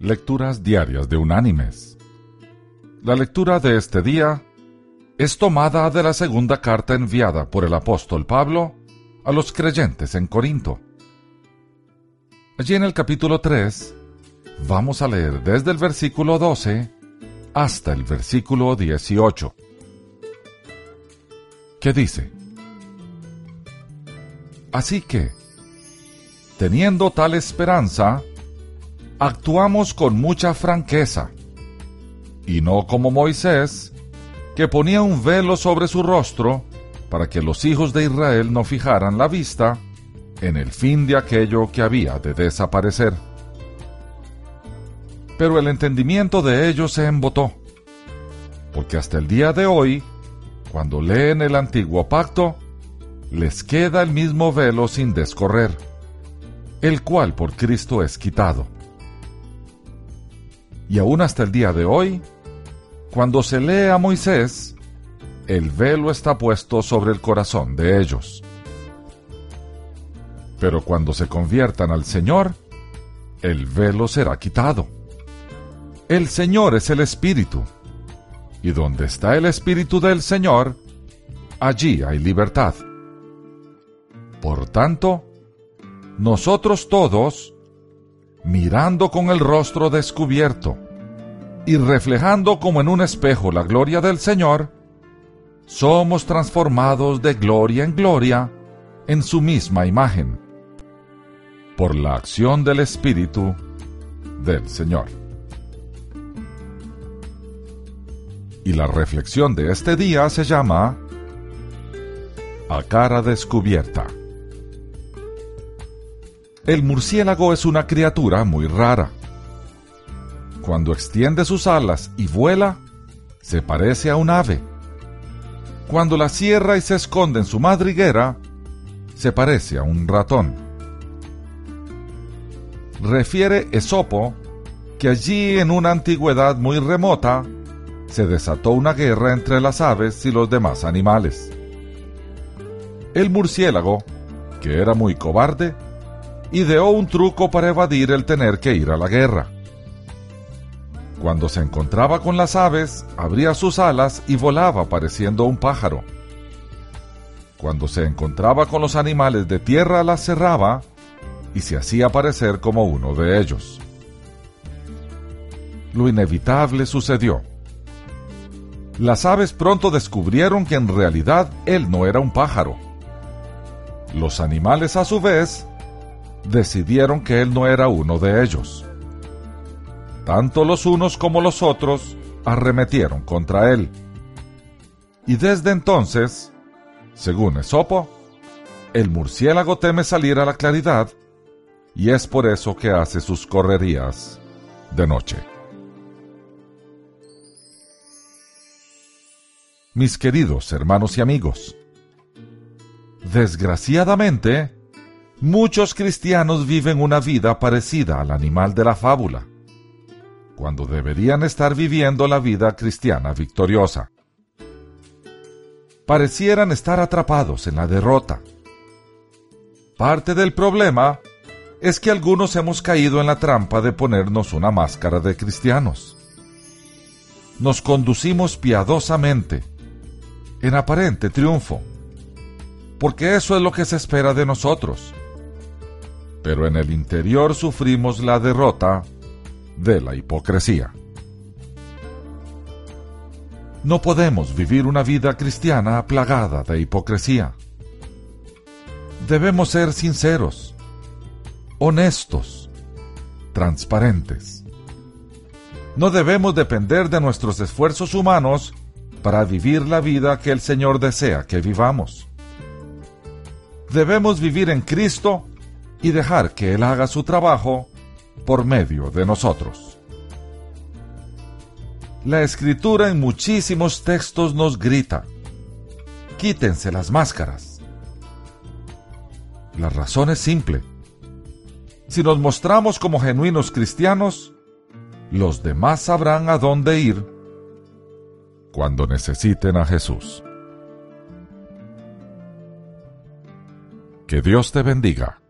Lecturas Diarias de Unánimes. La lectura de este día es tomada de la segunda carta enviada por el apóstol Pablo a los creyentes en Corinto. Allí en el capítulo 3 vamos a leer desde el versículo 12 hasta el versículo 18, que dice, Así que, teniendo tal esperanza, actuamos con mucha franqueza, y no como Moisés, que ponía un velo sobre su rostro para que los hijos de Israel no fijaran la vista en el fin de aquello que había de desaparecer. Pero el entendimiento de ellos se embotó, porque hasta el día de hoy, cuando leen el antiguo pacto, les queda el mismo velo sin descorrer, el cual por Cristo es quitado y aún hasta el día de hoy, cuando se lee a Moisés, el velo está puesto sobre el corazón de ellos. Pero cuando se conviertan al Señor, el velo será quitado. El Señor es el Espíritu, y donde está el Espíritu del Señor, allí hay libertad. Por tanto, nosotros todos, mirando con el rostro descubierto y reflejando como en un espejo la gloria del Señor, somos transformados de gloria en gloria en su misma imagen, por la acción del Espíritu del Señor. Y la reflexión de este día se llama A cara descubierta. El murciélago es una criatura muy rara. Cuando extiende sus alas y vuela, se parece a un ave. Cuando la cierra y se esconde en su madriguera, se parece a un ratón. Refiere Esopo que allí en una antigüedad muy remota se desató una guerra entre las aves y los demás animales. El murciélago, que era muy cobarde, ideó un truco para evadir el tener que ir a la guerra. Cuando se encontraba con las aves, abría sus alas y volaba pareciendo un pájaro. Cuando se encontraba con los animales de tierra, las cerraba y se hacía parecer como uno de ellos. Lo inevitable sucedió. Las aves pronto descubrieron que en realidad él no era un pájaro. Los animales a su vez decidieron que él no era uno de ellos. Tanto los unos como los otros arremetieron contra él. Y desde entonces, según Esopo, el murciélago teme salir a la claridad y es por eso que hace sus correrías de noche. Mis queridos hermanos y amigos, desgraciadamente, Muchos cristianos viven una vida parecida al animal de la fábula, cuando deberían estar viviendo la vida cristiana victoriosa. Parecieran estar atrapados en la derrota. Parte del problema es que algunos hemos caído en la trampa de ponernos una máscara de cristianos. Nos conducimos piadosamente, en aparente triunfo, porque eso es lo que se espera de nosotros pero en el interior sufrimos la derrota de la hipocresía. No podemos vivir una vida cristiana plagada de hipocresía. Debemos ser sinceros, honestos, transparentes. No debemos depender de nuestros esfuerzos humanos para vivir la vida que el Señor desea que vivamos. Debemos vivir en Cristo y dejar que Él haga su trabajo por medio de nosotros. La escritura en muchísimos textos nos grita, quítense las máscaras. La razón es simple. Si nos mostramos como genuinos cristianos, los demás sabrán a dónde ir cuando necesiten a Jesús. Que Dios te bendiga.